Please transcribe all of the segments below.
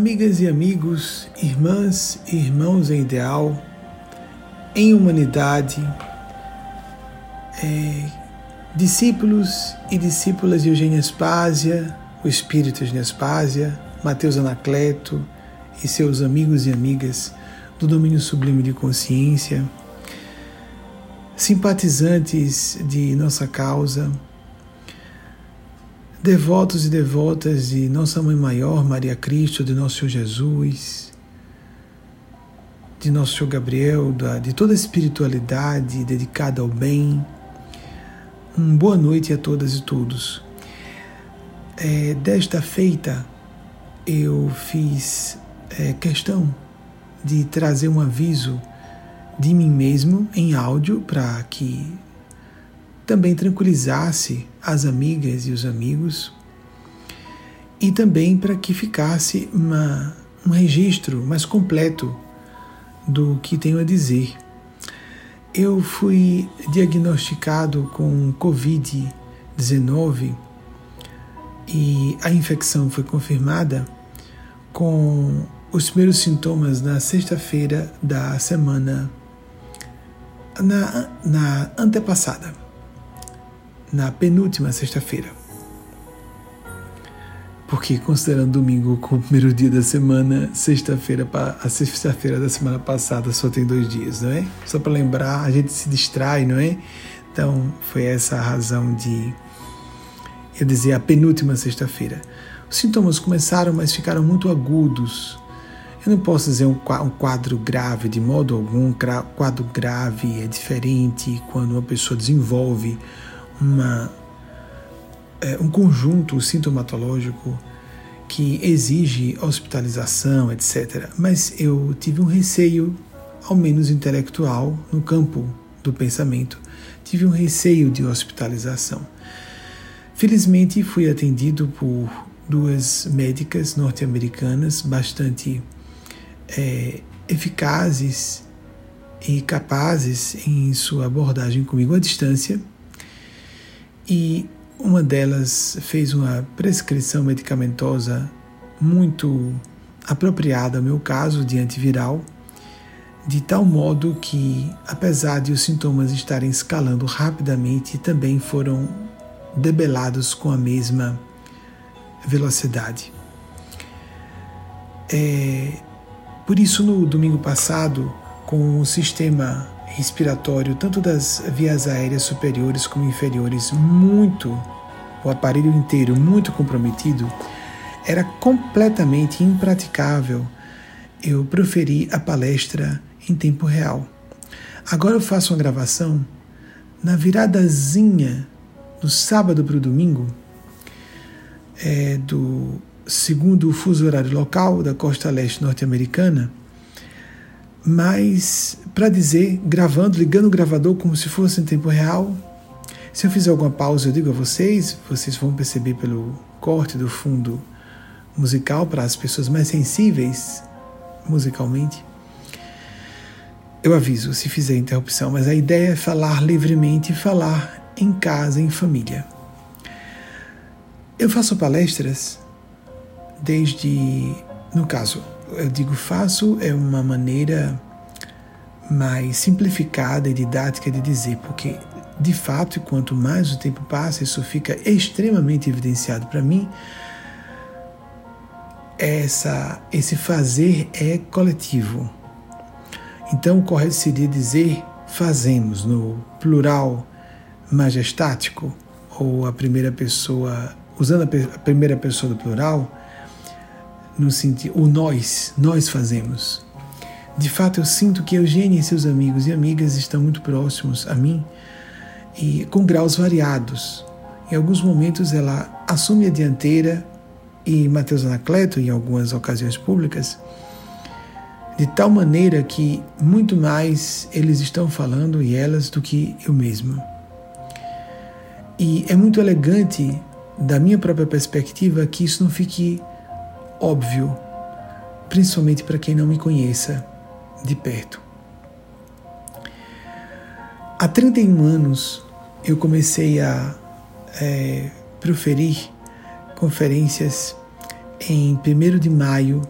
Amigas e amigos, irmãs e irmãos em ideal, em humanidade, é, discípulos e discípulas de Eugênia Spásia, o espírito de Spásia, Mateus Anacleto e seus amigos e amigas do domínio sublime de consciência, simpatizantes de nossa causa, devotos e devotas de Nossa Mãe Maior, Maria Cristo, de Nosso Senhor Jesus, de Nosso Senhor Gabriel, de toda a espiritualidade dedicada ao bem. Um boa noite a todas e todos. É, desta feita, eu fiz é, questão de trazer um aviso de mim mesmo em áudio para que também tranquilizasse as amigas e os amigos e também para que ficasse uma, um registro mais completo do que tenho a dizer. Eu fui diagnosticado com Covid-19 e a infecção foi confirmada com os primeiros sintomas na sexta-feira da semana na, na antepassada na penúltima sexta-feira. Porque considerando domingo como o primeiro dia da semana, sexta-feira, a sexta-feira da semana passada só tem dois dias, não é? Só para lembrar, a gente se distrai, não é? Então foi essa a razão de eu dizer a penúltima sexta-feira. Os sintomas começaram, mas ficaram muito agudos. Eu não posso dizer um quadro grave de modo algum. Quadro grave é diferente quando uma pessoa desenvolve uma, é, um conjunto sintomatológico que exige hospitalização, etc. Mas eu tive um receio, ao menos intelectual, no campo do pensamento, tive um receio de hospitalização. Felizmente fui atendido por duas médicas norte-americanas bastante é, eficazes e capazes em sua abordagem comigo à distância e uma delas fez uma prescrição medicamentosa muito apropriada ao meu caso de antiviral, de tal modo que, apesar de os sintomas estarem escalando rapidamente, também foram debelados com a mesma velocidade. É, por isso, no domingo passado, com o sistema respiratório, tanto das vias aéreas superiores como inferiores, muito, o aparelho inteiro muito comprometido, era completamente impraticável eu proferir a palestra em tempo real. Agora eu faço uma gravação na viradazinha do sábado para o domingo, é, do segundo fuso horário local da costa leste norte-americana, mas para dizer, gravando, ligando o gravador como se fosse em tempo real. Se eu fizer alguma pausa, eu digo a vocês, vocês vão perceber pelo corte do fundo musical para as pessoas mais sensíveis musicalmente. Eu aviso se fizer interrupção, mas a ideia é falar livremente, falar em casa, em família. Eu faço palestras desde, no caso, eu digo faço é uma maneira mais simplificada e didática de dizer, porque de fato, quanto mais o tempo passa, isso fica extremamente evidenciado para mim. Essa, esse fazer é coletivo. Então, o correto seria dizer fazemos no plural majestático ou a primeira pessoa, usando a primeira pessoa do plural, no sentido, o nós, nós fazemos. De fato, eu sinto que Eugênia e seus amigos e amigas estão muito próximos a mim e com graus variados. Em alguns momentos ela assume a dianteira e Mateus Anacleto, em algumas ocasiões públicas, de tal maneira que muito mais eles estão falando e elas do que eu mesmo. E é muito elegante, da minha própria perspectiva, que isso não fique óbvio, principalmente para quem não me conheça de perto. Há 31 anos eu comecei a é, proferir conferências em 1 de maio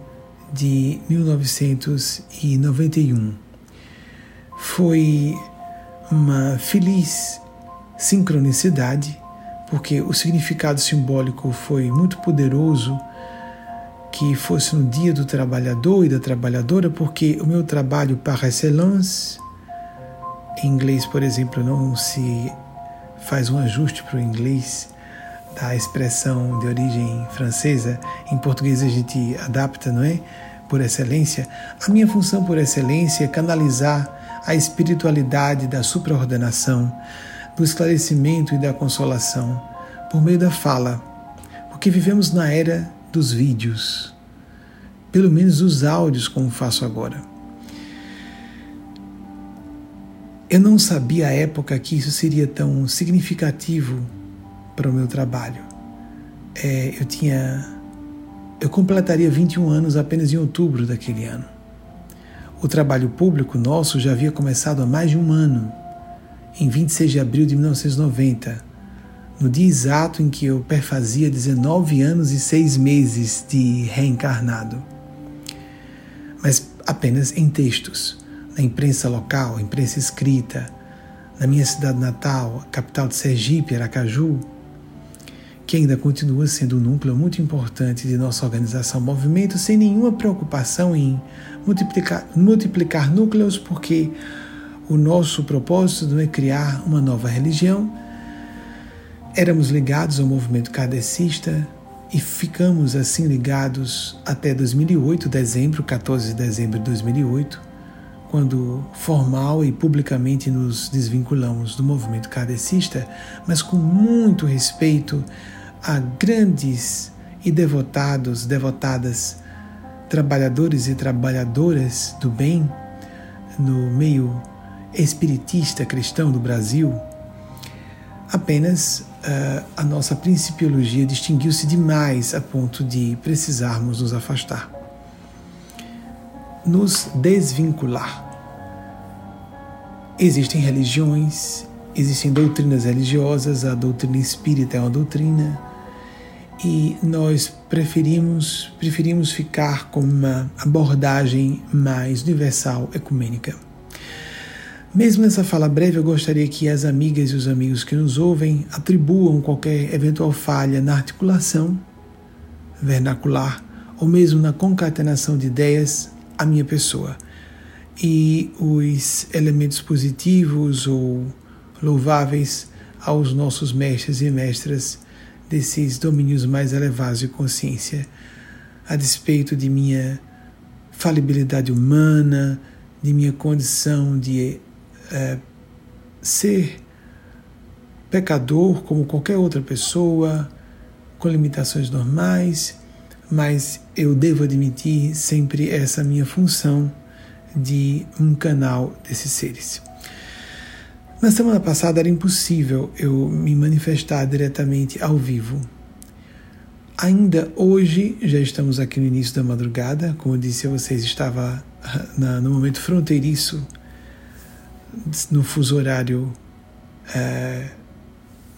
de 1991. Foi uma feliz sincronicidade, porque o significado simbólico foi muito poderoso que fosse no dia do trabalhador e da trabalhadora, porque o meu trabalho par excellence, em inglês, por exemplo, não se faz um ajuste para o inglês da expressão de origem francesa, em português a gente adapta, não é? Por excelência. A minha função por excelência é canalizar a espiritualidade da supraordenação, do esclarecimento e da consolação por meio da fala, porque vivemos na era dos vídeos, pelo menos os áudios, como faço agora. Eu não sabia à época que isso seria tão significativo para o meu trabalho. É, eu tinha. Eu completaria 21 anos apenas em outubro daquele ano. O trabalho público nosso já havia começado há mais de um ano, em 26 de abril de 1990 no dia exato em que eu perfazia 19 anos e 6 meses de reencarnado. Mas apenas em textos, na imprensa local, imprensa escrita, na minha cidade natal, capital de Sergipe, Aracaju, que ainda continua sendo um núcleo muito importante de nossa organização movimento, sem nenhuma preocupação em multiplicar, multiplicar núcleos, porque o nosso propósito não é criar uma nova religião, Éramos ligados ao movimento kardecista e ficamos assim ligados até 2008, dezembro, 14 de dezembro de 2008, quando formal e publicamente nos desvinculamos do movimento kardecista, mas com muito respeito a grandes e devotados, devotadas trabalhadores e trabalhadoras do bem no meio espiritista cristão do Brasil, apenas uh, a nossa principiologia distinguiu-se demais a ponto de precisarmos nos afastar. Nos desvincular. Existem religiões, existem doutrinas religiosas, a doutrina espírita é uma doutrina, e nós preferimos, preferimos ficar com uma abordagem mais universal, ecumênica. Mesmo nessa fala breve, eu gostaria que as amigas e os amigos que nos ouvem atribuam qualquer eventual falha na articulação vernacular ou mesmo na concatenação de ideias à minha pessoa. E os elementos positivos ou louváveis aos nossos mestres e mestras desses domínios mais elevados de consciência, a despeito de minha falibilidade humana, de minha condição de é, ser pecador como qualquer outra pessoa, com limitações normais, mas eu devo admitir sempre essa minha função de um canal desses seres. Na semana passada era impossível eu me manifestar diretamente ao vivo. Ainda hoje, já estamos aqui no início da madrugada, como eu disse a vocês, estava na, no momento fronteiriço no fuso horário é,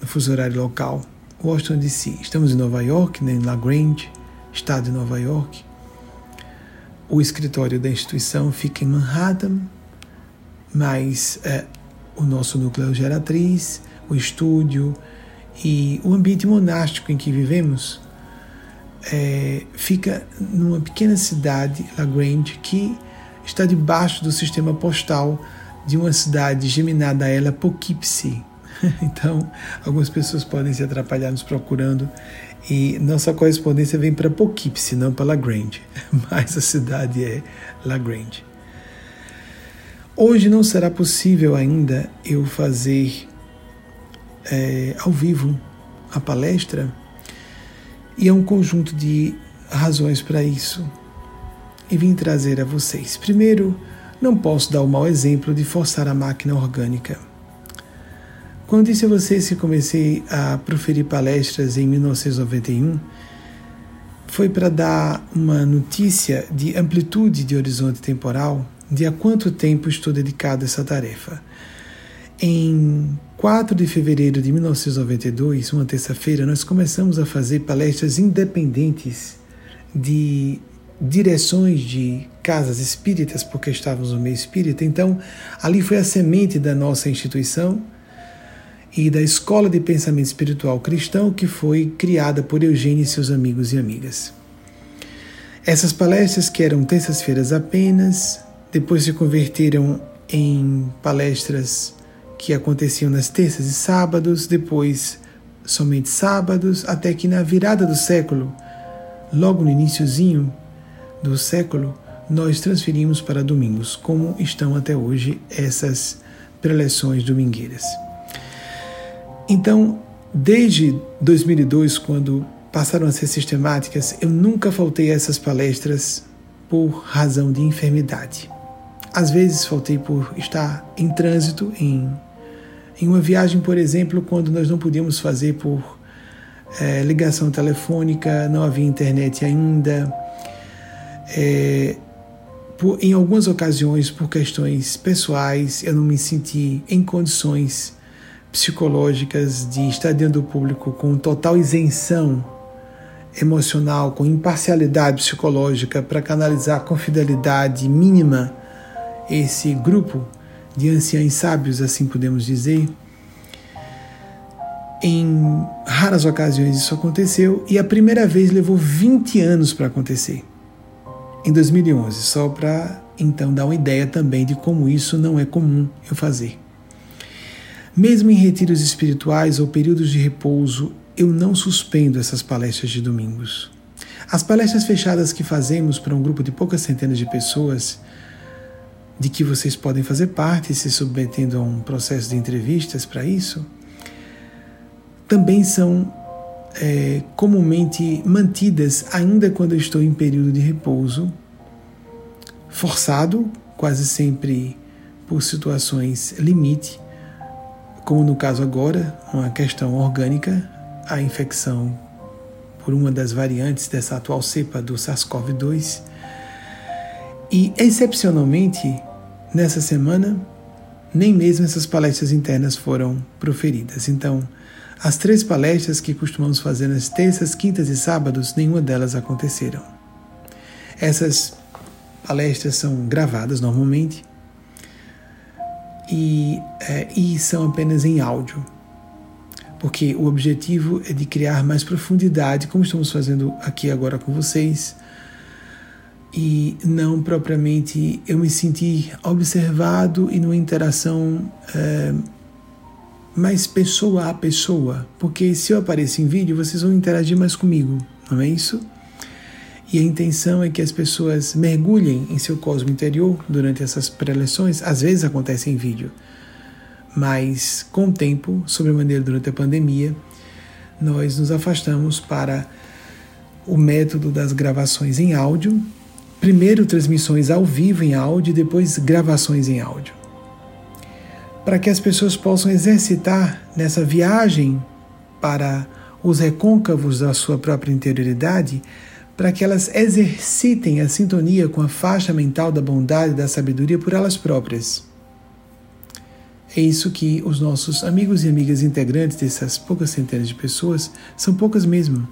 no fuso horário local, Washington DC. Estamos em Nova York, né, em La Grange, estado de Nova York. O escritório da instituição fica em Manhattan, mas é, o nosso núcleo geratriz, o estúdio e o ambiente monástico em que vivemos é, fica numa pequena cidade, La Grange, que está debaixo do sistema postal de uma cidade geminada a ela, Poughkeepsie. Então, algumas pessoas podem se atrapalhar nos procurando e nossa correspondência vem para Poughkeepsie, não para Lagrange, mas a cidade é Lagrange. Hoje não será possível ainda eu fazer é, ao vivo a palestra e é um conjunto de razões para isso e vim trazer a vocês. Primeiro, não posso dar o mau exemplo de forçar a máquina orgânica. Quando disse a vocês que comecei a proferir palestras em 1991, foi para dar uma notícia de amplitude de horizonte temporal de há quanto tempo estou dedicado a essa tarefa. Em 4 de fevereiro de 1992, uma terça-feira, nós começamos a fazer palestras independentes de direções de casas espíritas, porque estávamos no meio espírita. Então, ali foi a semente da nossa instituição e da escola de pensamento espiritual cristão que foi criada por Eugênio e seus amigos e amigas. Essas palestras, que eram terças-feiras apenas, depois se converteram em palestras que aconteciam nas terças e sábados, depois somente sábados, até que na virada do século, logo no iníciozinho do século, nós transferimos para domingos, como estão até hoje essas preleções domingueiras. Então, desde 2002, quando passaram a ser sistemáticas, eu nunca faltei a essas palestras por razão de enfermidade. Às vezes faltei por estar em trânsito, em, em uma viagem, por exemplo, quando nós não podíamos fazer por é, ligação telefônica, não havia internet ainda. É, por, em algumas ocasiões, por questões pessoais, eu não me senti em condições psicológicas de estar dentro do público com total isenção emocional, com imparcialidade psicológica para canalizar com fidelidade mínima esse grupo de anciãos sábios, assim podemos dizer. Em raras ocasiões isso aconteceu e a primeira vez levou 20 anos para acontecer, em 2011, só para então dar uma ideia também de como isso não é comum eu fazer. Mesmo em retiros espirituais ou períodos de repouso, eu não suspendo essas palestras de domingos. As palestras fechadas que fazemos para um grupo de poucas centenas de pessoas, de que vocês podem fazer parte, se submetendo a um processo de entrevistas para isso, também são é, comumente mantidas ainda quando eu estou em período de repouso, forçado, quase sempre por situações limite, como no caso agora, uma questão orgânica, a infecção por uma das variantes dessa atual cepa do SARS-CoV-2. E, excepcionalmente, nessa semana, nem mesmo essas palestras internas foram proferidas. Então, as três palestras que costumamos fazer nas terças, quintas e sábados, nenhuma delas aconteceram. Essas palestras são gravadas normalmente e, é, e são apenas em áudio porque o objetivo é de criar mais profundidade, como estamos fazendo aqui agora com vocês, e não propriamente eu me sentir observado e numa interação é, mais pessoa a pessoa, porque se eu apareço em vídeo, vocês vão interagir mais comigo, não é isso? E a intenção é que as pessoas mergulhem em seu cosmo interior durante essas preleções, às vezes acontece em vídeo mas com o tempo, sobremaneira durante a pandemia, nós nos afastamos para o método das gravações em áudio. Primeiro transmissões ao vivo em áudio, depois gravações em áudio. Para que as pessoas possam exercitar nessa viagem para os recôncavos da sua própria interioridade, para que elas exercitem a sintonia com a faixa mental da bondade e da sabedoria por elas próprias. É isso que os nossos amigos e amigas integrantes dessas poucas centenas de pessoas são poucas mesmo,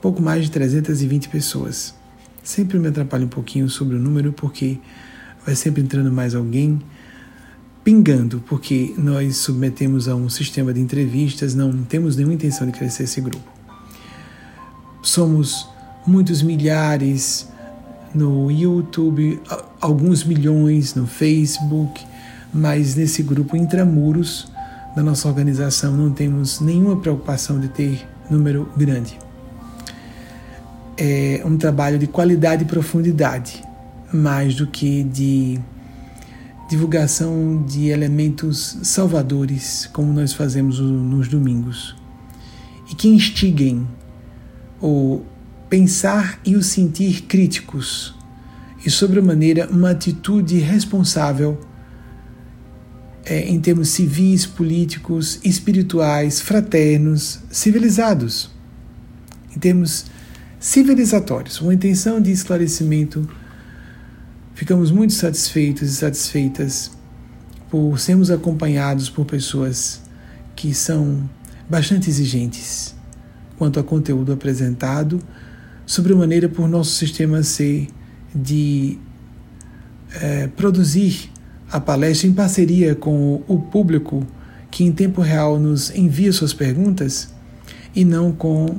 pouco mais de 320 pessoas. Sempre me atrapalha um pouquinho sobre o número porque vai sempre entrando mais alguém pingando, porque nós submetemos a um sistema de entrevistas, não temos nenhuma intenção de crescer esse grupo. Somos muitos milhares no YouTube, alguns milhões no Facebook mas nesse grupo intramuros da nossa organização não temos nenhuma preocupação de ter número grande. É um trabalho de qualidade e profundidade, mais do que de divulgação de elementos salvadores, como nós fazemos nos domingos, e que instiguem o pensar e o sentir críticos, e, sobremaneira, uma atitude responsável é, em termos civis, políticos, espirituais, fraternos, civilizados, em termos civilizatórios, uma intenção de esclarecimento. Ficamos muito satisfeitos e satisfeitas por sermos acompanhados por pessoas que são bastante exigentes quanto ao conteúdo apresentado, sobremaneira por nosso sistema ser de é, produzir a palestra em parceria com o público que em tempo real nos envia suas perguntas e não com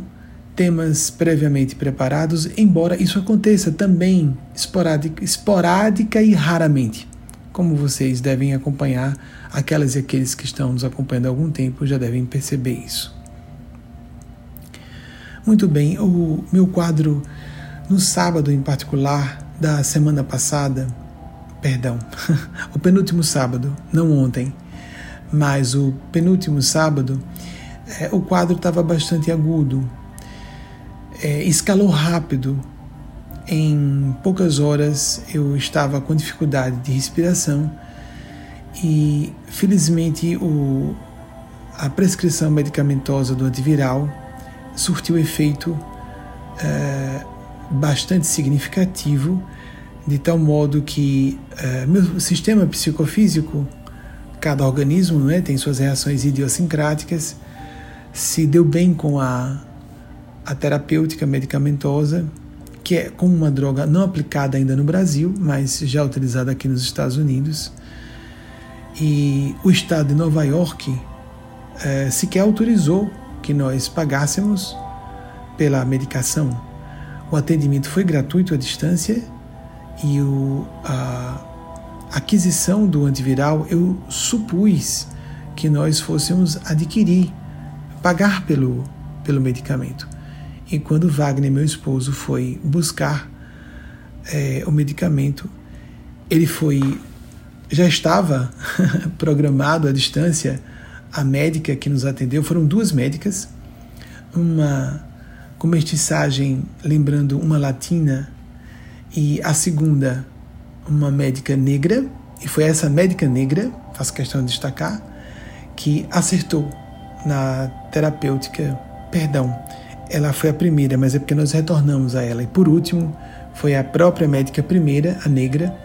temas previamente preparados, embora isso aconteça também esporádica, esporádica e raramente. Como vocês devem acompanhar, aquelas e aqueles que estão nos acompanhando há algum tempo já devem perceber isso. Muito bem, o meu quadro no sábado em particular da semana passada, perdão, o penúltimo sábado, não ontem, mas o penúltimo sábado, é, o quadro estava bastante agudo, é, escalou rápido. Em poucas horas eu estava com dificuldade de respiração e felizmente o, a prescrição medicamentosa do antiviral surtiu efeito é, bastante significativo, de tal modo que é, meu sistema psicofísico, cada organismo né, tem suas reações idiosincráticas, se deu bem com a a terapêutica medicamentosa, que é como uma droga não aplicada ainda no Brasil, mas já utilizada aqui nos Estados Unidos. E o estado de Nova York é, sequer autorizou que nós pagássemos pela medicação. O atendimento foi gratuito à distância e o, a aquisição do antiviral eu supus que nós fôssemos adquirir, pagar pelo, pelo medicamento. E quando Wagner, meu esposo, foi buscar é, o medicamento, ele foi. Já estava programado à distância. A médica que nos atendeu foram duas médicas, uma com mestiçagem lembrando uma latina e a segunda uma médica negra, e foi essa médica negra, faço questão de destacar, que acertou na terapêutica, perdão, ela foi a primeira, mas é porque nós retornamos a ela. E por último, foi a própria médica primeira, a negra,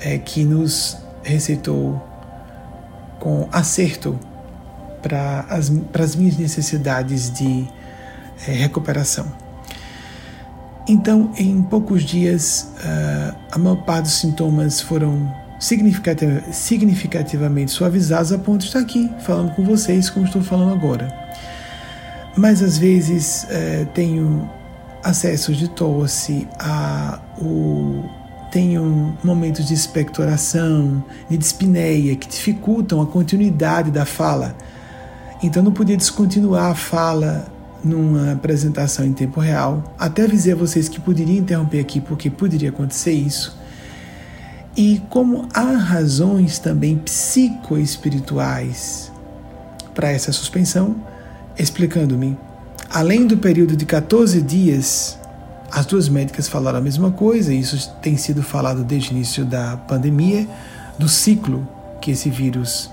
é, que nos receitou com acerto para as, minhas necessidades de é, recuperação. Então, em poucos dias, uh, a maior parte dos sintomas foram significativamente suavizados a ponto de estar aqui falando com vocês como estou falando agora mas às vezes é, tenho acessos de tosse, a, o, tenho momentos de expectoração, de dispneia, que dificultam a continuidade da fala. Então não podia descontinuar a fala numa apresentação em tempo real. Até avisei a vocês que poderia interromper aqui porque poderia acontecer isso. E como há razões também psicoespirituais para essa suspensão, explicando-me. Além do período de 14 dias, as duas médicas falaram a mesma coisa, isso tem sido falado desde o início da pandemia, do ciclo que esse vírus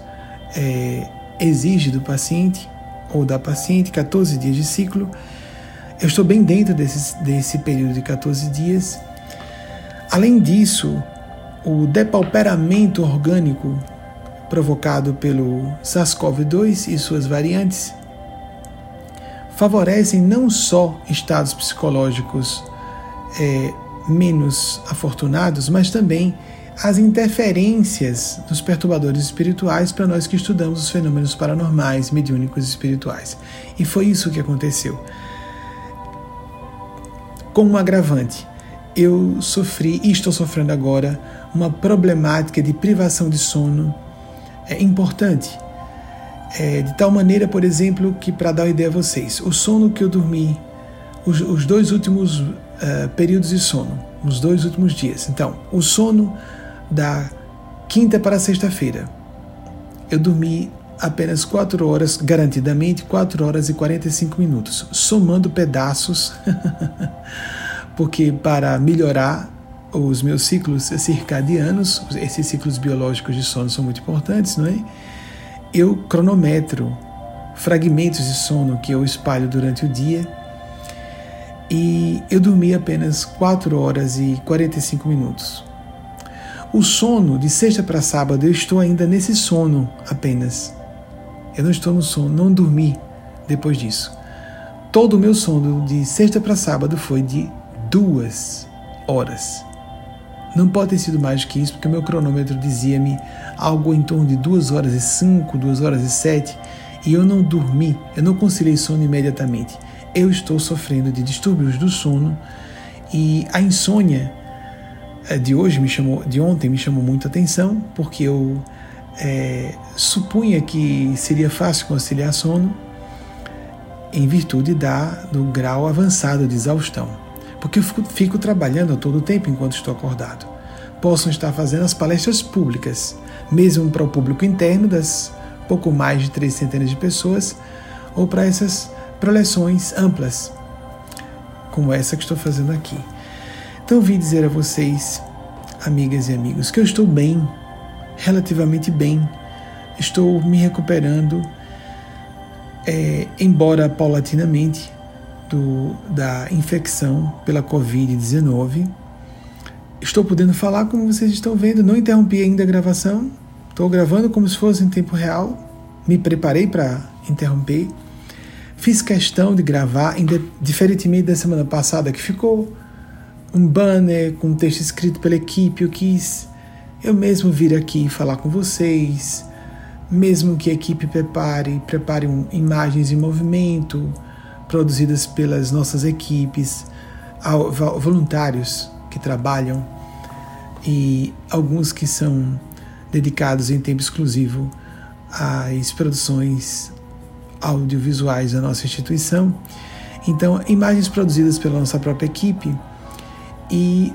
é, exige do paciente ou da paciente, 14 dias de ciclo. Eu estou bem dentro desse, desse período de 14 dias. Além disso, o depauperamento orgânico provocado pelo SARS-CoV-2 e suas variantes favorecem não só estados psicológicos é, menos afortunados, mas também as interferências dos perturbadores espirituais para nós que estudamos os fenômenos paranormais, mediúnicos e espirituais. E foi isso que aconteceu. Como um agravante, eu sofri e estou sofrendo agora uma problemática de privação de sono é, importante é, de tal maneira, por exemplo, que para dar uma ideia a vocês, o sono que eu dormi, os, os dois últimos uh, períodos de sono, os dois últimos dias. Então, o sono da quinta para sexta-feira, eu dormi apenas 4 horas, garantidamente 4 horas e 45 minutos, somando pedaços, porque para melhorar os meus ciclos circadianos, esses ciclos biológicos de sono são muito importantes, não é? Eu cronometro fragmentos de sono que eu espalho durante o dia e eu dormi apenas 4 horas e 45 minutos. O sono de sexta para sábado eu estou ainda nesse sono apenas. Eu não estou no sono, não dormi depois disso. todo o meu sono de sexta para sábado foi de duas horas. Não pode ter sido mais do que isso, porque o meu cronômetro dizia-me algo em torno de duas horas e cinco, duas horas e sete, e eu não dormi, eu não conciliei sono imediatamente. Eu estou sofrendo de distúrbios do sono e a insônia eh, de hoje me chamou, de ontem me chamou muita atenção, porque eu é, supunha que seria fácil conciliar sono em virtude da, do grau avançado de exaustão. Porque eu fico, fico trabalhando todo tempo enquanto estou acordado. Posso estar fazendo as palestras públicas, mesmo para o público interno das pouco mais de três centenas de pessoas, ou para essas preleções amplas, como essa que estou fazendo aqui. Então, vim dizer a vocês, amigas e amigos, que eu estou bem, relativamente bem, estou me recuperando é, embora paulatinamente, do, da infecção pela Covid-19. Estou podendo falar como vocês estão vendo, não interrompi ainda a gravação, estou gravando como se fosse em tempo real, me preparei para interromper. Fiz questão de gravar, diferentemente da semana passada, que ficou um banner com um texto escrito pela equipe. Eu quis eu mesmo vir aqui falar com vocês, mesmo que a equipe prepare, prepare um, imagens em movimento produzidas pelas nossas equipes, voluntários que trabalham e alguns que são dedicados em tempo exclusivo às produções audiovisuais da nossa instituição. Então, imagens produzidas pela nossa própria equipe e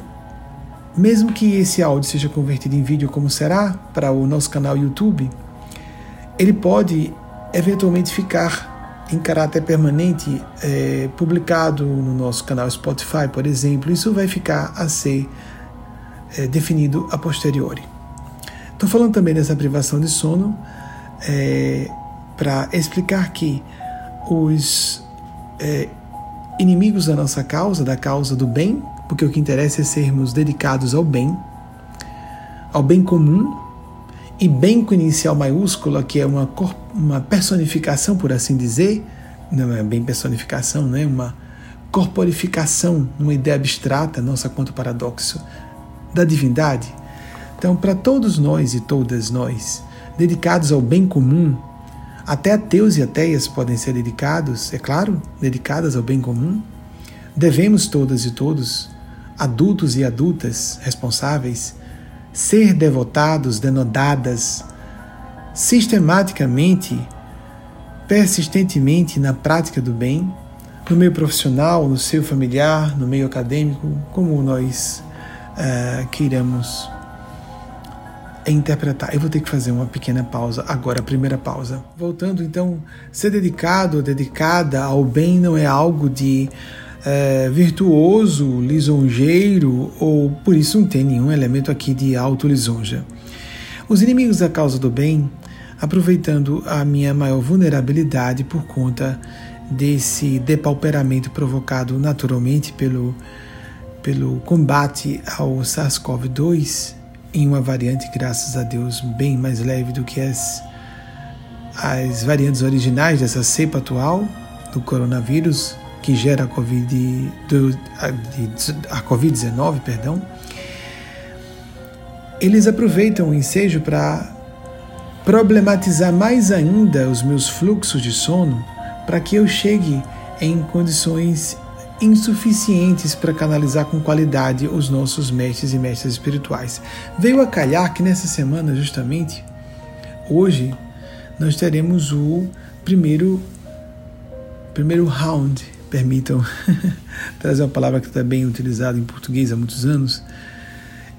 mesmo que esse áudio seja convertido em vídeo como será para o nosso canal YouTube, ele pode eventualmente ficar em caráter permanente é, publicado no nosso canal Spotify, por exemplo. Isso vai ficar a ser é, definido a posteriori. Estou falando também dessa privação de sono é, para explicar que os é, inimigos da nossa causa, da causa do bem, porque o que interessa é sermos dedicados ao bem, ao bem comum, e bem com inicial maiúscula, que é uma, uma personificação, por assim dizer, não é bem personificação, não é uma corporificação, uma ideia abstrata, nossa quanto paradoxo, da divindade. Então, para todos nós e todas nós, dedicados ao bem comum, até ateus e ateias podem ser dedicados, é claro, dedicadas ao bem comum, devemos todas e todos, adultos e adultas responsáveis, ser devotados, denodadas sistematicamente, persistentemente na prática do bem, no meio profissional, no seu familiar, no meio acadêmico, como nós uh, queiramos interpretar. Eu vou ter que fazer uma pequena pausa agora, a primeira pausa. Voltando então, ser dedicado ou dedicada ao bem não é algo de é, virtuoso, lisonjeiro, ou por isso não tem nenhum elemento aqui de auto-lisonja. Os inimigos da causa do bem, aproveitando a minha maior vulnerabilidade por conta desse depauperamento provocado naturalmente pelo, pelo combate ao SARS-CoV-2, em uma variante, graças a Deus, bem mais leve do que as, as variantes originais dessa cepa atual do coronavírus, que gera a Covid, a Covid-19, perdão, eles aproveitam o ensejo para problematizar mais ainda os meus fluxos de sono para que eu chegue em condições insuficientes para canalizar com qualidade os nossos mestres e mestres espirituais. Veio a calhar que nessa semana, justamente, hoje, nós teremos o primeiro primeiro round permitam trazer uma palavra que está bem utilizada em português há muitos anos,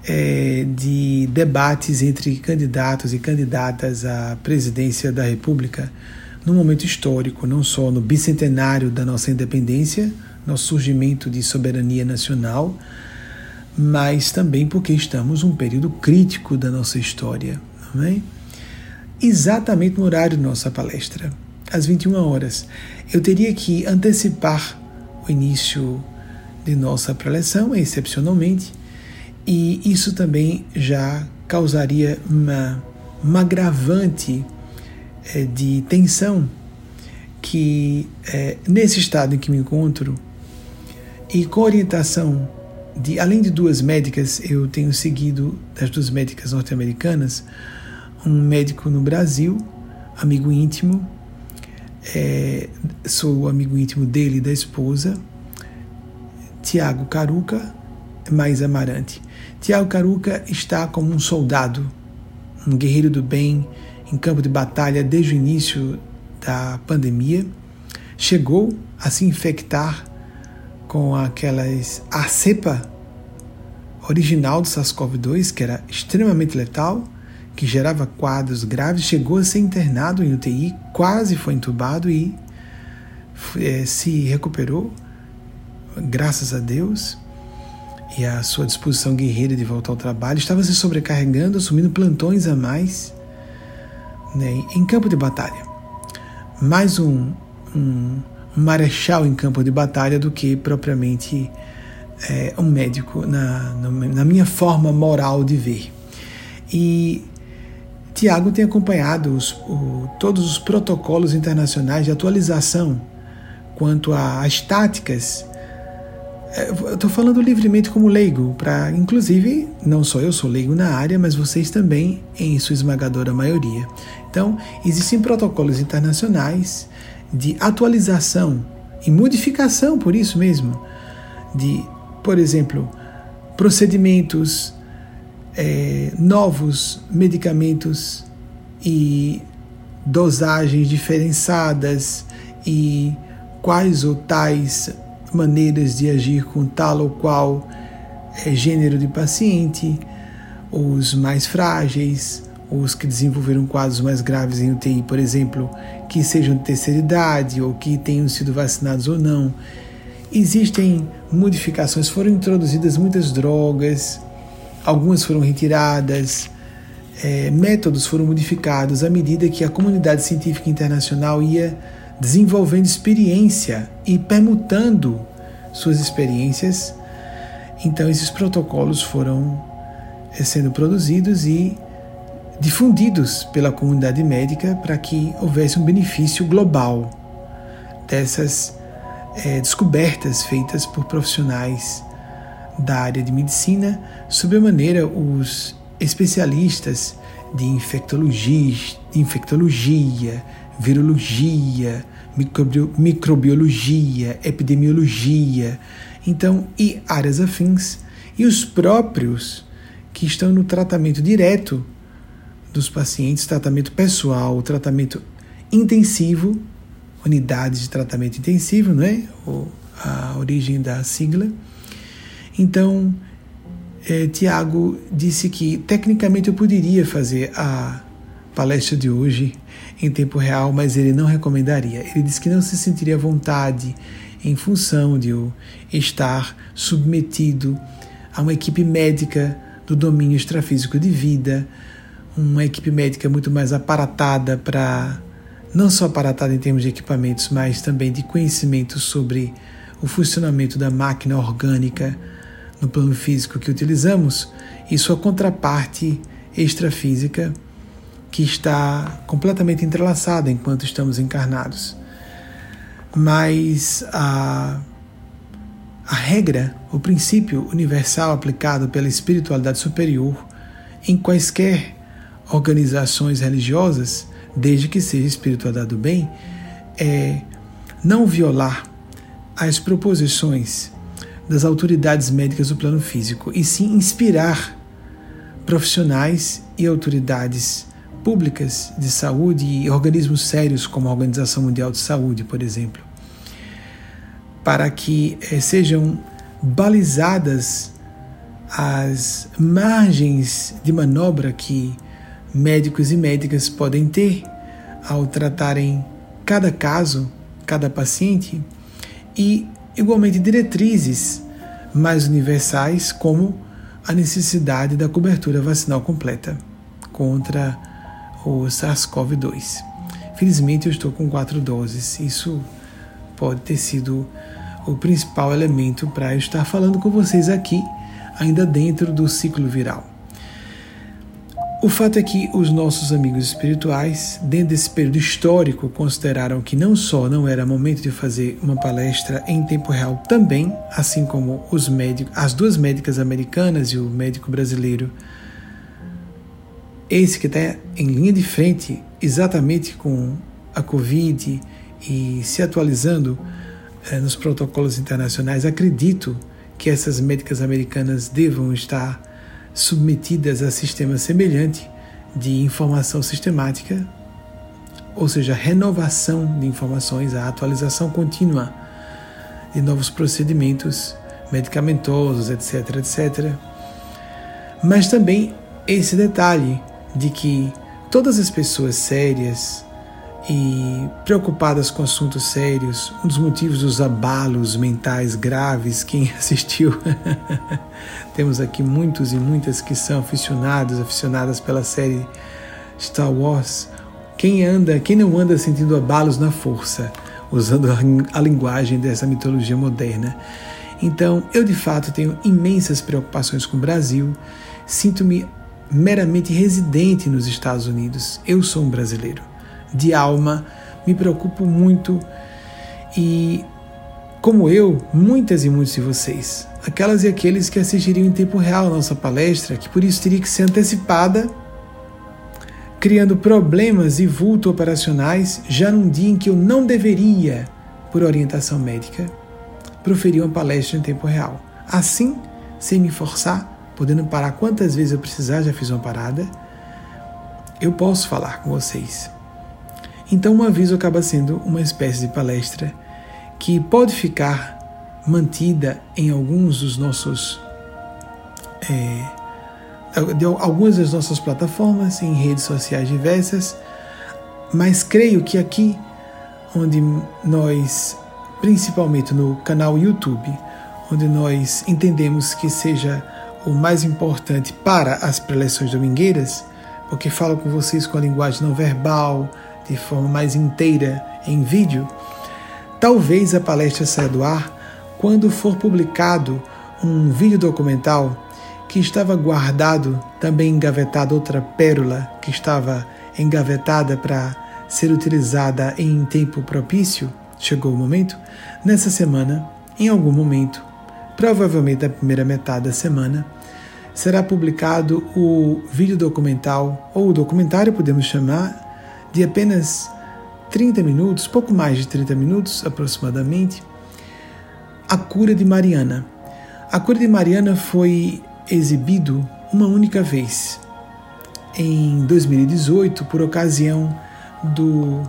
é, de debates entre candidatos e candidatas à presidência da República num momento histórico, não só no bicentenário da nossa independência, nosso surgimento de soberania nacional, mas também porque estamos num período crítico da nossa história, não é? Exatamente no horário de nossa palestra às 21 horas. Eu teria que antecipar o início de nossa preleção, excepcionalmente, e isso também já causaria uma, uma agravante é, de tensão que é, nesse estado em que me encontro e com orientação de além de duas médicas, eu tenho seguido das duas médicas norte-americanas um médico no Brasil, amigo íntimo, é, sou amigo íntimo dele e da esposa, Tiago Caruca, mais Amarante. Tiago Caruca está como um soldado, um guerreiro do bem em campo de batalha desde o início da pandemia. Chegou a se infectar com aquelas a cepa original do SARS-CoV-2, que era extremamente letal, que gerava quadros graves, chegou a ser internado em UTI, quase foi entubado e é, se recuperou, graças a Deus, e a sua disposição guerreira de voltar ao trabalho. Estava se sobrecarregando, assumindo plantões a mais né, em campo de batalha. Mais um, um, marechal em campo de batalha do que propriamente é, um médico na, na minha forma moral de ver. E Tiago tem acompanhado os, o, todos os protocolos internacionais de atualização quanto às táticas. É, estou falando livremente como leigo, para inclusive não só eu sou leigo na área, mas vocês também em sua esmagadora maioria. Então, existem protocolos internacionais de atualização e modificação, por isso mesmo, de, por exemplo, procedimentos é, novos medicamentos e dosagens diferenciadas e quais ou tais maneiras de agir com tal ou qual é, gênero de paciente, os mais frágeis, os que desenvolveram quadros mais graves em UTI, por exemplo, que sejam de terceira idade ou que tenham sido vacinados ou não. Existem modificações, foram introduzidas muitas drogas, algumas foram retiradas, é, métodos foram modificados à medida que a comunidade científica internacional ia desenvolvendo experiência e permutando suas experiências. Então, esses protocolos foram é, sendo produzidos e difundidos pela comunidade médica para que houvesse um benefício global dessas é, descobertas feitas por profissionais da área de medicina, sob a maneira os especialistas de infectologia, infectologia virologia, microbiologia, epidemiologia, então e áreas afins, e os próprios que estão no tratamento direto dos pacientes, tratamento pessoal, tratamento intensivo, unidades de tratamento intensivo, não é? A origem da sigla então, é, Tiago disse que tecnicamente eu poderia fazer a palestra de hoje em tempo real, mas ele não recomendaria. Ele disse que não se sentiria à vontade em função de eu estar submetido a uma equipe médica do domínio extrafísico de vida, uma equipe médica muito mais aparatada para não só aparatada em termos de equipamentos, mas também de conhecimento sobre o funcionamento da máquina orgânica no plano físico que utilizamos e sua contraparte extrafísica que está completamente entrelaçada enquanto estamos encarnados. Mas a, a regra, o princípio universal aplicado pela espiritualidade superior em quaisquer organizações religiosas, desde que seja espiritualidade do bem, é não violar as proposições das autoridades médicas do plano físico, e sim inspirar profissionais e autoridades públicas de saúde e organismos sérios como a Organização Mundial de Saúde, por exemplo, para que eh, sejam balizadas as margens de manobra que médicos e médicas podem ter ao tratarem cada caso, cada paciente e igualmente diretrizes mais universais, como a necessidade da cobertura vacinal completa contra o SARS-CoV-2. Felizmente, eu estou com quatro doses. Isso pode ter sido o principal elemento para eu estar falando com vocês aqui, ainda dentro do ciclo viral. O fato é que os nossos amigos espirituais, dentro desse período histórico, consideraram que não só não era momento de fazer uma palestra em tempo real também, assim como os médicos, as duas médicas americanas e o médico brasileiro, esse que está em linha de frente exatamente com a Covid e se atualizando eh, nos protocolos internacionais, acredito que essas médicas americanas devam estar submetidas a sistema semelhante de informação sistemática, ou seja, renovação de informações, a atualização contínua de novos procedimentos medicamentosos, etc, etc. Mas também esse detalhe de que todas as pessoas sérias e preocupadas com assuntos sérios, um dos motivos dos abalos mentais graves, quem assistiu, temos aqui muitos e muitas que são aficionados, aficionadas pela série Star Wars. Quem anda, quem não anda sentindo abalos na força, usando a linguagem dessa mitologia moderna. Então, eu de fato tenho imensas preocupações com o Brasil, sinto-me meramente residente nos Estados Unidos. Eu sou um brasileiro de alma, me preocupo muito e, como eu, muitas e muitos de vocês, aquelas e aqueles que assistiriam em tempo real a nossa palestra, que por isso teria que ser antecipada, criando problemas e vulto operacionais já num dia em que eu não deveria, por orientação médica, proferir uma palestra em tempo real. Assim, sem me forçar, podendo parar quantas vezes eu precisar, já fiz uma parada, eu posso falar com vocês. Então, um aviso acaba sendo uma espécie de palestra que pode ficar mantida em alguns dos nossos é, de algumas das nossas plataformas em redes sociais diversas, mas creio que aqui onde nós, principalmente no canal YouTube, onde nós entendemos que seja o mais importante para as preleções domingueiras, porque falo com vocês com a linguagem não verbal, de forma mais inteira em vídeo, talvez a palestra saia do ar quando for publicado um vídeo documental que estava guardado, também engavetado outra pérola que estava engavetada para ser utilizada em tempo propício, chegou o momento, nessa semana, em algum momento, provavelmente na primeira metade da semana, será publicado o vídeo documental, ou documentário podemos chamar, de apenas 30 minutos, pouco mais de 30 minutos aproximadamente, A Cura de Mariana. A Cura de Mariana foi exibido uma única vez, em 2018, por ocasião do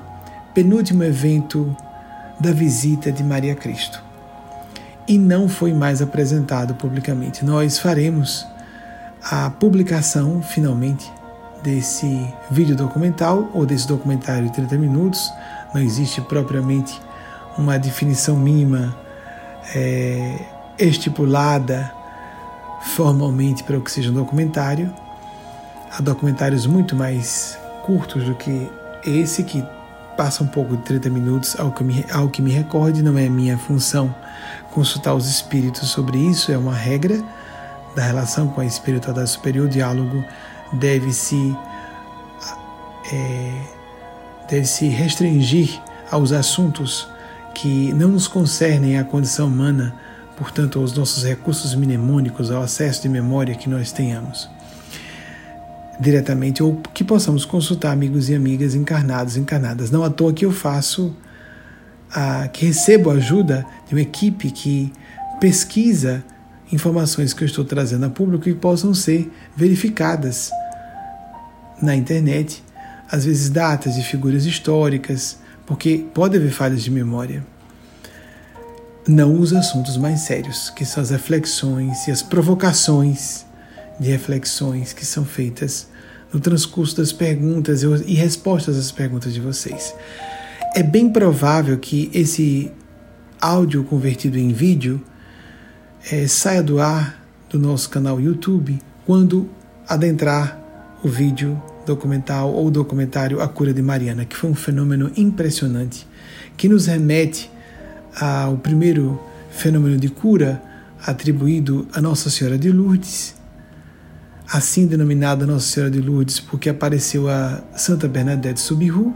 penúltimo evento da visita de Maria Cristo. E não foi mais apresentado publicamente. Nós faremos a publicação, finalmente, desse vídeo documental ou desse documentário de 30 minutos. Não existe propriamente uma definição mínima é, estipulada formalmente para o que seja um documentário. Há documentários muito mais curtos do que esse, que passa um pouco de 30 minutos, ao que me, ao que me recorde, não é minha função consultar os espíritos sobre isso, é uma regra da relação com a espiritualidade superior, diálogo deve-se é, deve se restringir aos assuntos que não nos concernem à condição humana, portanto, aos nossos recursos mnemônicos, ao acesso de memória que nós tenhamos diretamente ou que possamos consultar amigos e amigas encarnados, encarnadas. Não à toa que eu faço, a, que recebo ajuda de uma equipe que pesquisa informações que eu estou trazendo a público e possam ser verificadas na internet, às vezes datas de figuras históricas, porque pode haver falhas de memória. Não os assuntos mais sérios, que são as reflexões e as provocações de reflexões que são feitas no transcurso das perguntas e respostas às perguntas de vocês. É bem provável que esse áudio convertido em vídeo é, saia do ar do nosso canal YouTube quando adentrar o vídeo documental ou documentário A Cura de Mariana, que foi um fenômeno impressionante, que nos remete ao primeiro fenômeno de cura atribuído a Nossa Senhora de Lourdes, assim denominada Nossa Senhora de Lourdes, porque apareceu a Santa Bernadette Subiru,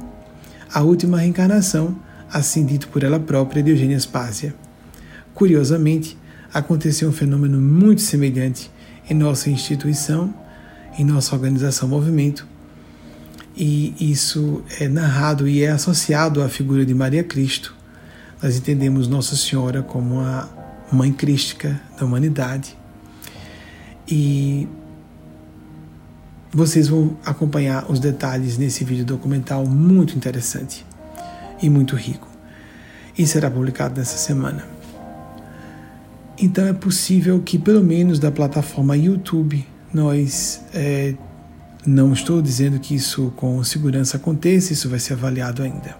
a última reencarnação, assim dito por ela própria, de Eugênia Spásia. Curiosamente, aconteceu um fenômeno muito semelhante em nossa instituição, em nossa organização movimento, e isso é narrado e é associado à figura de Maria Cristo. Nós entendemos Nossa Senhora como a mãe crística da humanidade. E vocês vão acompanhar os detalhes nesse vídeo documental muito interessante e muito rico. E será publicado nessa semana. Então é possível que, pelo menos da plataforma YouTube, nós é, não estou dizendo que isso com segurança aconteça, isso vai ser avaliado ainda.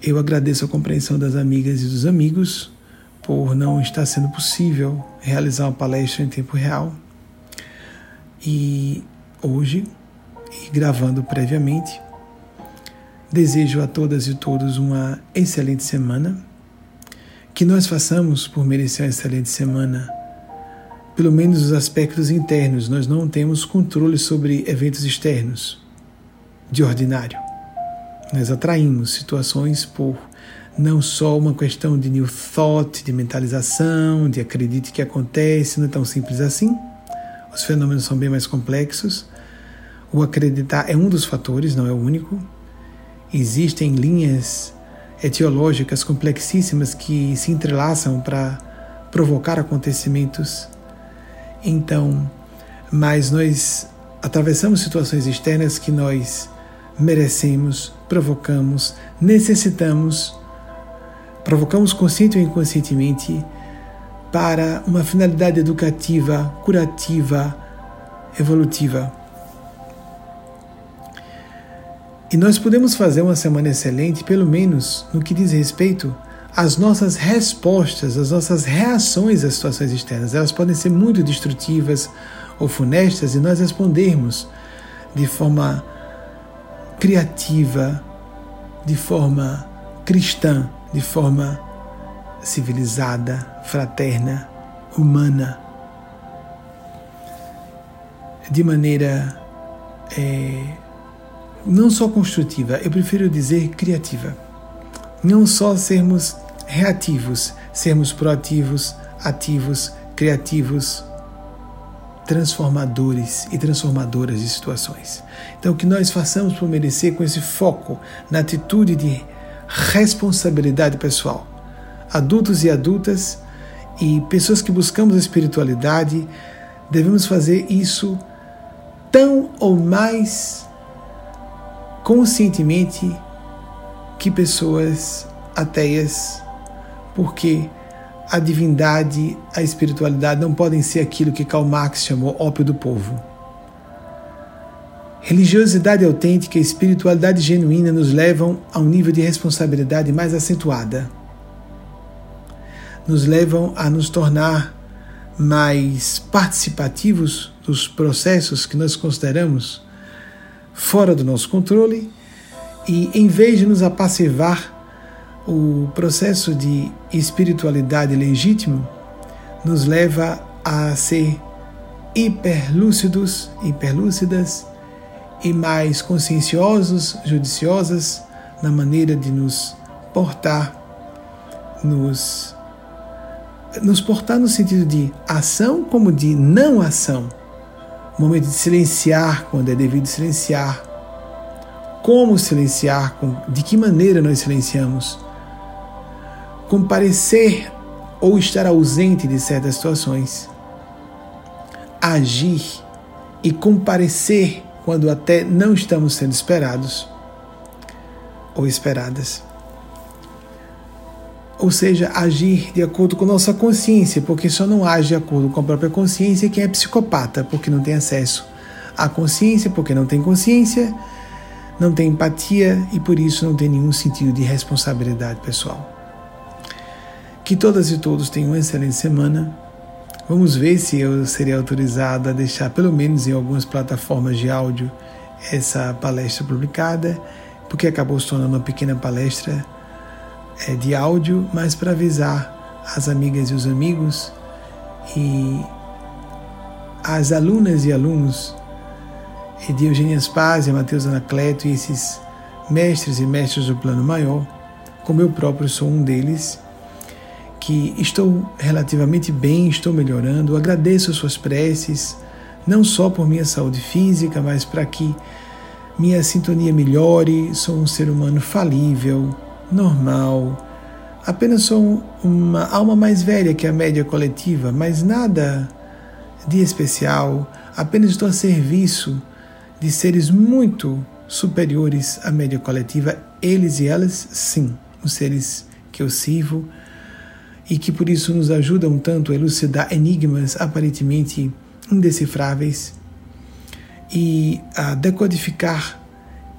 Eu agradeço a compreensão das amigas e dos amigos por não estar sendo possível realizar uma palestra em tempo real. E hoje, e gravando previamente, desejo a todas e todos uma excelente semana. Que nós façamos por merecer uma excelente semana pelo menos os aspectos internos, nós não temos controle sobre eventos externos de ordinário. Nós atraímos situações por não só uma questão de new thought, de mentalização, de acredite que acontece, não é tão simples assim. Os fenômenos são bem mais complexos. O acreditar é um dos fatores, não é o único. Existem linhas etiológicas complexíssimas que se entrelaçam para provocar acontecimentos então, mas nós atravessamos situações externas que nós merecemos, provocamos, necessitamos, provocamos consciente ou inconscientemente para uma finalidade educativa, curativa, evolutiva. E nós podemos fazer uma semana excelente, pelo menos no que diz respeito as nossas respostas, as nossas reações às situações externas. Elas podem ser muito destrutivas ou funestas e nós respondermos de forma criativa, de forma cristã, de forma civilizada, fraterna, humana, de maneira é, não só construtiva, eu prefiro dizer criativa. Não só sermos reativos, sermos proativos, ativos, criativos, transformadores e transformadoras de situações. Então, que nós façamos por merecer com esse foco na atitude de responsabilidade pessoal. Adultos e adultas e pessoas que buscamos a espiritualidade, devemos fazer isso tão ou mais conscientemente que pessoas ateias porque a divindade, a espiritualidade não podem ser aquilo que Karl Marx chamou ópio do povo. Religiosidade autêntica e espiritualidade genuína nos levam a um nível de responsabilidade mais acentuada. Nos levam a nos tornar mais participativos dos processos que nós consideramos fora do nosso controle e, em vez de nos apassivar o processo de espiritualidade legítimo nos leva a ser hiperlúcidos, hiperlúcidas e mais conscienciosos, judiciosas na maneira de nos portar, nos, nos portar no sentido de ação como de não ação. O momento de silenciar quando é devido silenciar. Como silenciar, de que maneira nós silenciamos comparecer ou estar ausente de certas situações, agir e comparecer quando até não estamos sendo esperados ou esperadas. Ou seja, agir de acordo com nossa consciência, porque só não age de acordo com a própria consciência quem é psicopata, porque não tem acesso à consciência, porque não tem consciência, não tem empatia e por isso não tem nenhum sentido de responsabilidade pessoal. Que todas e todos tenham uma excelente semana. Vamos ver se eu serei autorizado a deixar, pelo menos em algumas plataformas de áudio, essa palestra publicada, porque acabou se tornando uma pequena palestra é, de áudio, mas para avisar as amigas e os amigos e as alunas e alunos de Eugênia Spazia, Matheus Anacleto e esses mestres e mestres do plano maior, como eu próprio sou um deles, que estou relativamente bem, estou melhorando, agradeço as suas preces, não só por minha saúde física, mas para que minha sintonia melhore. Sou um ser humano falível, normal, apenas sou uma alma mais velha que a média coletiva, mas nada de especial, apenas estou a serviço de seres muito superiores à média coletiva, eles e elas, sim, os seres que eu sirvo e que por isso nos ajudam tanto a elucidar enigmas aparentemente indecifráveis e a decodificar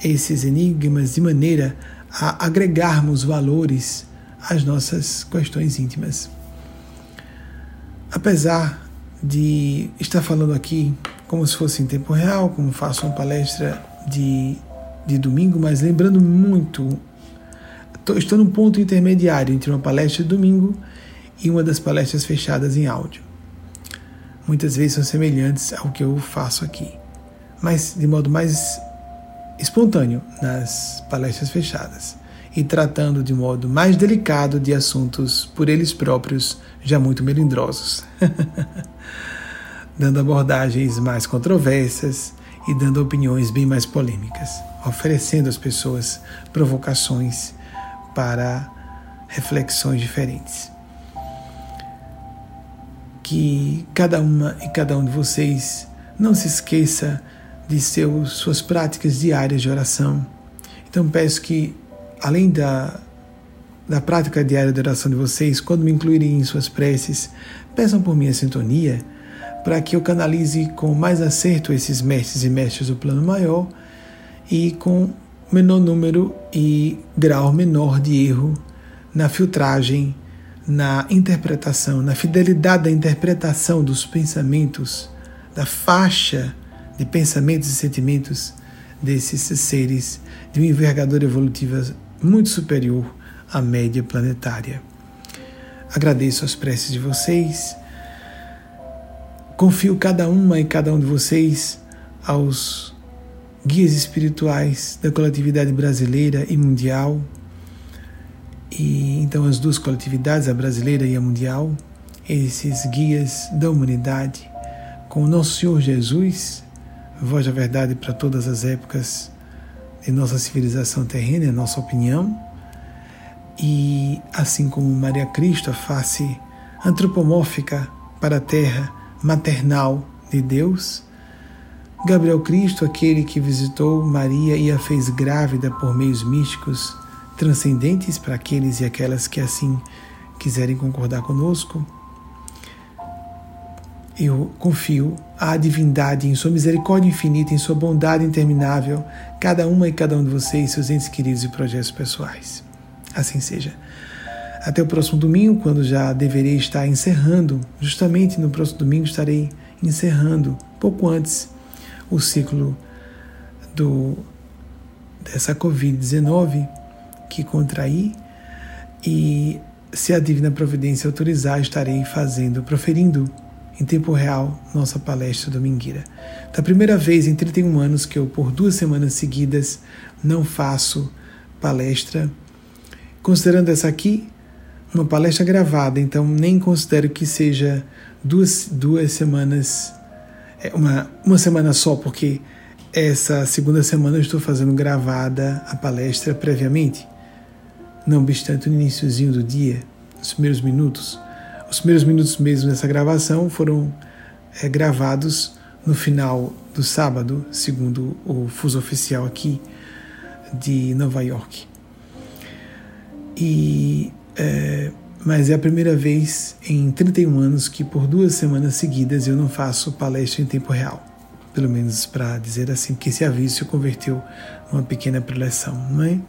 esses enigmas de maneira a agregarmos valores às nossas questões íntimas. Apesar de estar falando aqui como se fosse em tempo real, como faço uma palestra de, de domingo, mas lembrando muito, estou num ponto intermediário entre uma palestra de domingo e uma das palestras fechadas em áudio. Muitas vezes são semelhantes ao que eu faço aqui, mas de modo mais espontâneo nas palestras fechadas e tratando de modo mais delicado de assuntos por eles próprios já muito melindrosos. dando abordagens mais controversas e dando opiniões bem mais polêmicas, oferecendo às pessoas provocações para reflexões diferentes. Que cada uma e cada um de vocês não se esqueça de seus, suas práticas diárias de oração. Então peço que, além da, da prática diária de oração de vocês, quando me incluírem em suas preces, peçam por minha sintonia para que eu canalize com mais acerto esses mestres e mestres do plano maior e com menor número e grau menor de erro na filtragem, na interpretação, na fidelidade da interpretação dos pensamentos, da faixa de pensamentos e sentimentos desses seres de uma envergadura evolutiva muito superior à média planetária. Agradeço as preces de vocês Confio cada uma e cada um de vocês aos guias espirituais da coletividade brasileira e mundial. E então as duas coletividades, a brasileira e a mundial, esses guias da humanidade, com o nosso Senhor Jesus, voz da verdade para todas as épocas de nossa civilização terrena, é nossa opinião, e assim como Maria Cristo, a face antropomórfica para a Terra, maternal de Deus, Gabriel Cristo, aquele que visitou Maria e a fez grávida por meios místicos transcendentes para aqueles e aquelas que assim quiserem concordar conosco. Eu confio à divindade, em sua misericórdia infinita, em sua bondade interminável, cada uma e cada um de vocês, seus entes queridos e projetos pessoais. Assim seja. Até o próximo domingo, quando já deverei estar encerrando, justamente no próximo domingo estarei encerrando, pouco antes, o ciclo do, dessa Covid-19 que contraí e se a Divina Providência autorizar, estarei fazendo, proferindo em tempo real nossa palestra domingueira. Da primeira vez em 31 anos que eu, por duas semanas seguidas, não faço palestra. Considerando essa aqui, uma palestra gravada, então nem considero que seja duas, duas semanas, é, uma, uma semana só, porque essa segunda semana eu estou fazendo gravada a palestra previamente. Não obstante, no iníciozinho do dia, os primeiros minutos, os primeiros minutos mesmo dessa gravação foram é, gravados no final do sábado, segundo o fuso oficial aqui de Nova York. E é, mas é a primeira vez em 31 anos que por duas semanas seguidas eu não faço palestra em tempo real. Pelo menos para dizer assim, porque esse aviso se converteu numa pequena preleção, não é?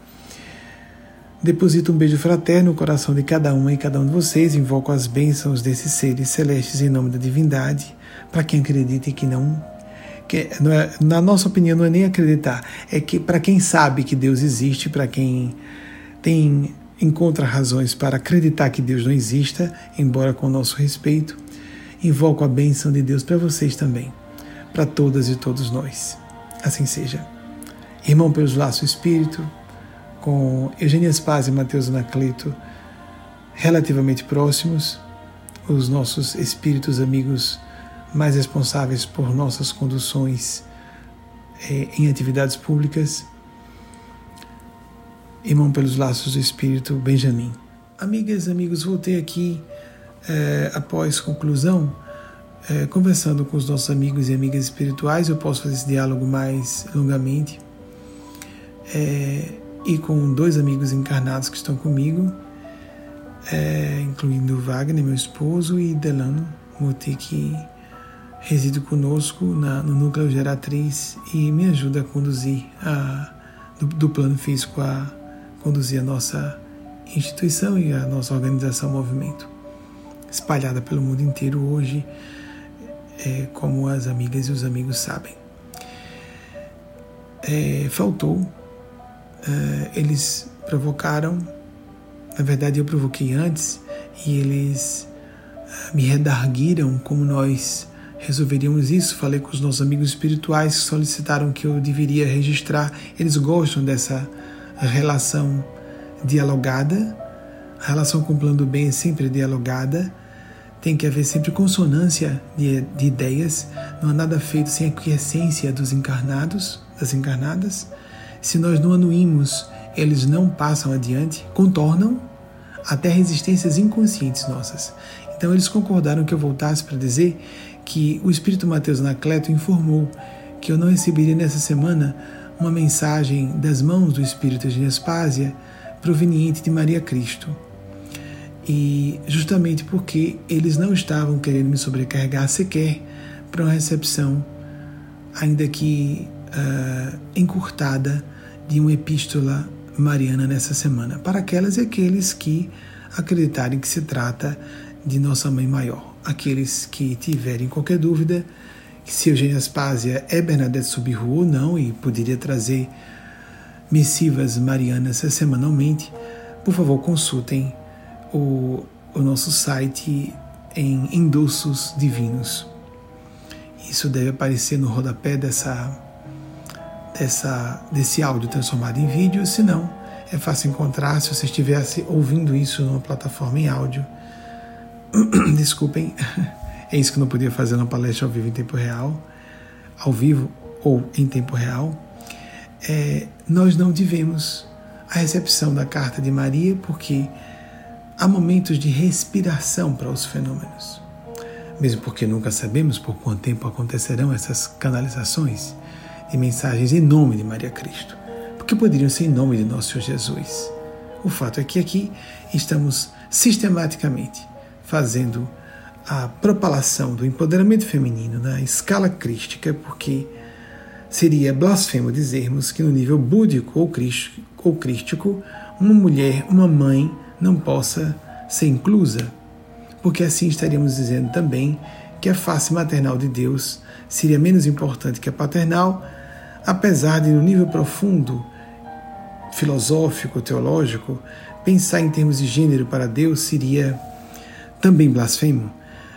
Deposito um beijo fraterno no coração de cada uma e cada um de vocês. Invoco as bênçãos desses seres celestes em nome da divindade. Para quem acredita e que não. Que, é, na nossa opinião, não é nem acreditar, é que para quem sabe que Deus existe, para quem tem encontra razões para acreditar que Deus não exista, embora com nosso respeito, invoco a bênção de Deus para vocês também, para todas e todos nós. Assim seja. Irmão pelos laços espírito, com Eugênia Spaz e Mateus Anacleto relativamente próximos, os nossos espíritos amigos mais responsáveis por nossas conduções eh, em atividades públicas, irmão pelos laços do espírito Benjamin. Amigas amigos, voltei aqui eh, após conclusão, eh, conversando com os nossos amigos e amigas espirituais, eu posso fazer esse diálogo mais longamente, e com dois amigos encarnados que estão comigo, incluindo Wagner, meu esposo, e Delano Muti, que reside conosco na, no núcleo geratriz e me ajuda a conduzir a, do, do plano físico a conduzir a nossa instituição e a nossa organização movimento espalhada pelo mundo inteiro hoje é, como as amigas e os amigos sabem. É, faltou é, eles provocaram na verdade eu provoquei antes e eles é, me redarguiram como nós resolveríamos isso. Falei com os nossos amigos espirituais que solicitaram que eu deveria registrar. Eles gostam dessa relação dialogada. A relação com o plano do bem é sempre dialogada. Tem que haver sempre consonância de, de ideias. Não há nada feito sem a quiescência dos encarnados, das encarnadas. Se nós não anuímos, eles não passam adiante, contornam até resistências inconscientes nossas. Então eles concordaram que eu voltasse para dizer que o Espírito Mateus Anacleto informou que eu não receberia nessa semana uma mensagem das mãos do Espírito de Nespásia proveniente de Maria Cristo. E justamente porque eles não estavam querendo me sobrecarregar sequer para uma recepção, ainda que uh, encurtada, de uma epístola mariana nessa semana, para aquelas e aqueles que acreditarem que se trata de Nossa Mãe Maior aqueles que tiverem qualquer dúvida se Eugênia Aspásia é Bernadette Subiru ou não e poderia trazer missivas marianas semanalmente, por favor consultem o, o nosso site em endossos divinos. Isso deve aparecer no rodapé dessa, dessa, desse áudio transformado em vídeo, se não, é fácil encontrar se você estivesse ouvindo isso numa plataforma em áudio Desculpem, é isso que não podia fazer na palestra ao vivo em tempo real, ao vivo ou em tempo real. É, nós não tivemos a recepção da carta de Maria porque há momentos de respiração para os fenômenos. Mesmo porque nunca sabemos por quanto tempo acontecerão essas canalizações de mensagens em nome de Maria Cristo, porque poderiam ser em nome de nosso Senhor Jesus. O fato é que aqui estamos sistematicamente fazendo a propalação do empoderamento feminino na escala crística, porque seria blasfemo dizermos que no nível búdico ou crístico uma mulher, uma mãe, não possa ser inclusa, porque assim estaríamos dizendo também que a face maternal de Deus seria menos importante que a paternal, apesar de, no nível profundo, filosófico, teológico, pensar em termos de gênero para Deus seria também blasfemo,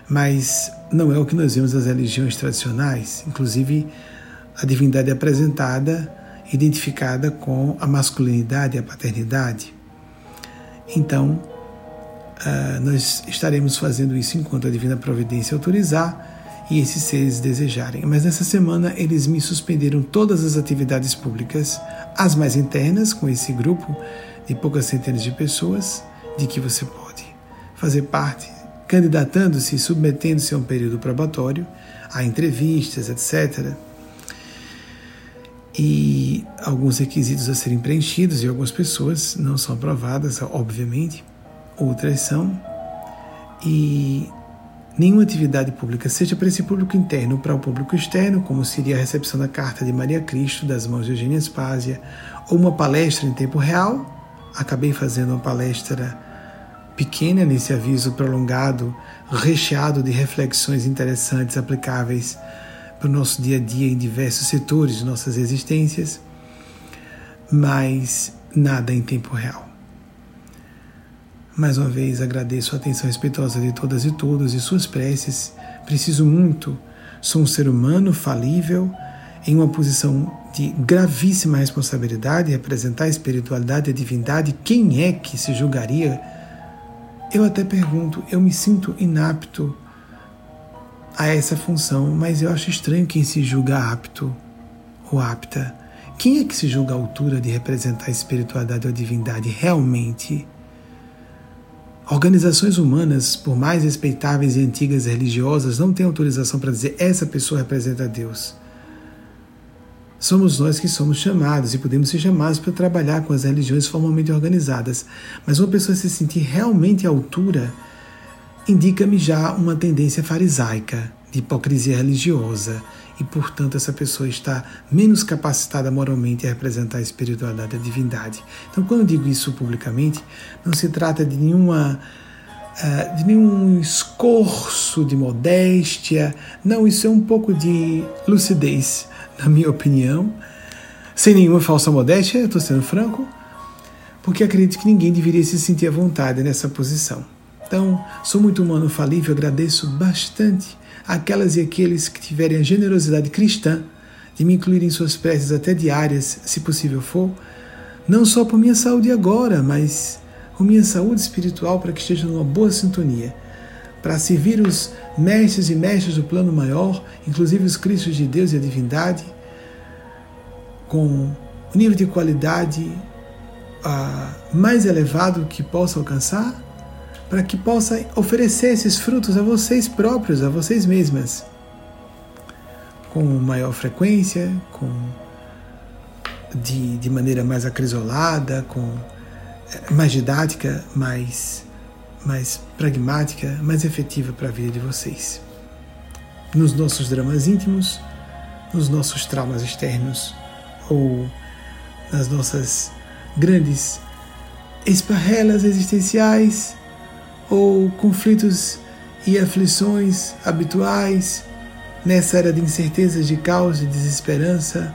mas não é o que nós vemos nas religiões tradicionais. Inclusive, a divindade é apresentada, identificada com a masculinidade e a paternidade. Então, uh, nós estaremos fazendo isso enquanto a divina providência autorizar e esses seres desejarem. Mas nessa semana eles me suspenderam todas as atividades públicas, as mais internas, com esse grupo de poucas centenas de pessoas, de que você pode fazer parte candidatando-se e submetendo-se a um período probatório, a entrevistas, etc. E alguns requisitos a serem preenchidos e algumas pessoas não são aprovadas, obviamente, outras são. E nenhuma atividade pública, seja para esse público interno ou para o público externo, como seria a recepção da carta de Maria Cristo das mãos de Eugênia Spásia, ou uma palestra em tempo real. Acabei fazendo uma palestra pequena nesse aviso prolongado, recheado de reflexões interessantes aplicáveis para o nosso dia a dia em diversos setores de nossas existências, mas nada em tempo real. Mais uma vez agradeço a atenção respeitosa de todas e todos e suas preces preciso muito, sou um ser humano falível, em uma posição de gravíssima responsabilidade, representar a espiritualidade e a divindade, quem é que se julgaria? Eu até pergunto, eu me sinto inapto a essa função, mas eu acho estranho quem se julga apto ou apta. Quem é que se julga a altura de representar a espiritualidade ou a divindade realmente? Organizações humanas, por mais respeitáveis e antigas religiosas, não têm autorização para dizer essa pessoa representa Deus. Somos nós que somos chamados e podemos ser chamados para trabalhar com as religiões formalmente organizadas, mas uma pessoa se sentir realmente à altura indica-me já uma tendência farisaica, de hipocrisia religiosa, e portanto essa pessoa está menos capacitada moralmente a representar a espiritualidade e a divindade. Então, quando eu digo isso publicamente, não se trata de nenhuma uh, de nenhum escorço de modéstia, não, isso é um pouco de lucidez na minha opinião, sem nenhuma falsa modéstia, estou sendo franco, porque acredito que ninguém deveria se sentir à vontade nessa posição. Então, sou muito humano falível, agradeço bastante aquelas e aqueles que tiverem a generosidade cristã de me incluir em suas preces até diárias, se possível for, não só por minha saúde agora, mas por minha saúde espiritual para que esteja numa boa sintonia, para servir os mestres e mestres do plano maior, inclusive os Cristos de Deus e a divindade, com o nível de qualidade uh, mais elevado que possa alcançar, para que possa oferecer esses frutos a vocês próprios, a vocês mesmas, com maior frequência, com de, de maneira mais acrisolada, com eh, mais didática, mais, mais pragmática, mais efetiva para a vida de vocês. Nos nossos dramas íntimos, nos nossos traumas externos, ou nas nossas grandes esparrelas existenciais ou conflitos e aflições habituais nessa era de incertezas, de caos, de desesperança,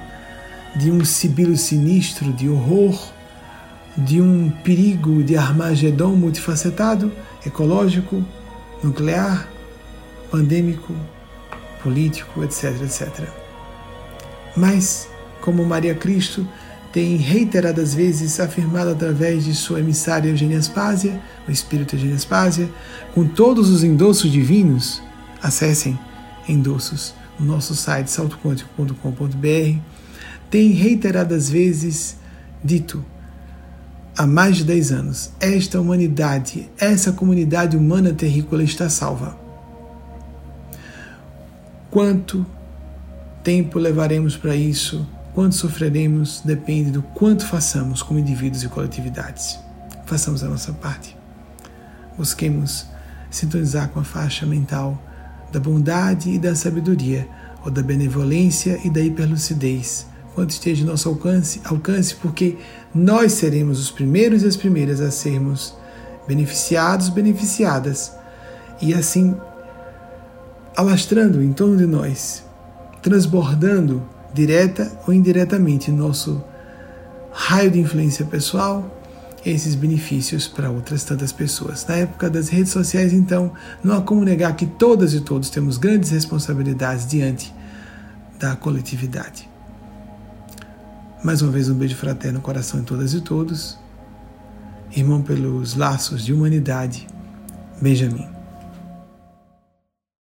de um sibilo sinistro, de horror, de um perigo de Armagedon multifacetado, ecológico, nuclear, pandêmico, político, etc, etc. Mas como Maria Cristo tem reiteradas vezes afirmado através de sua emissária Eugênia Aspásia, o Espírito Eugênia Aspásia, com todos os endossos divinos, acessem endossos no nosso site saltoquântico.com.br, tem reiteradas vezes dito há mais de 10 anos: esta humanidade, essa comunidade humana terrícola está salva. Quanto tempo levaremos para isso? Quanto sofreremos depende do quanto façamos como indivíduos e coletividades. Façamos a nossa parte. Busquemos sintonizar com a faixa mental da bondade e da sabedoria, ou da benevolência e da hiperlucidez, quanto esteja em nosso alcance, alcance, porque nós seremos os primeiros e as primeiras a sermos beneficiados, beneficiadas, e assim alastrando em torno de nós transbordando direta ou indiretamente nosso raio de influência pessoal, esses benefícios para outras tantas pessoas. Na época das redes sociais, então, não há como negar que todas e todos temos grandes responsabilidades diante da coletividade. Mais uma vez, um beijo fraterno no coração de todas e todos. Irmão pelos laços de humanidade, Benjamin.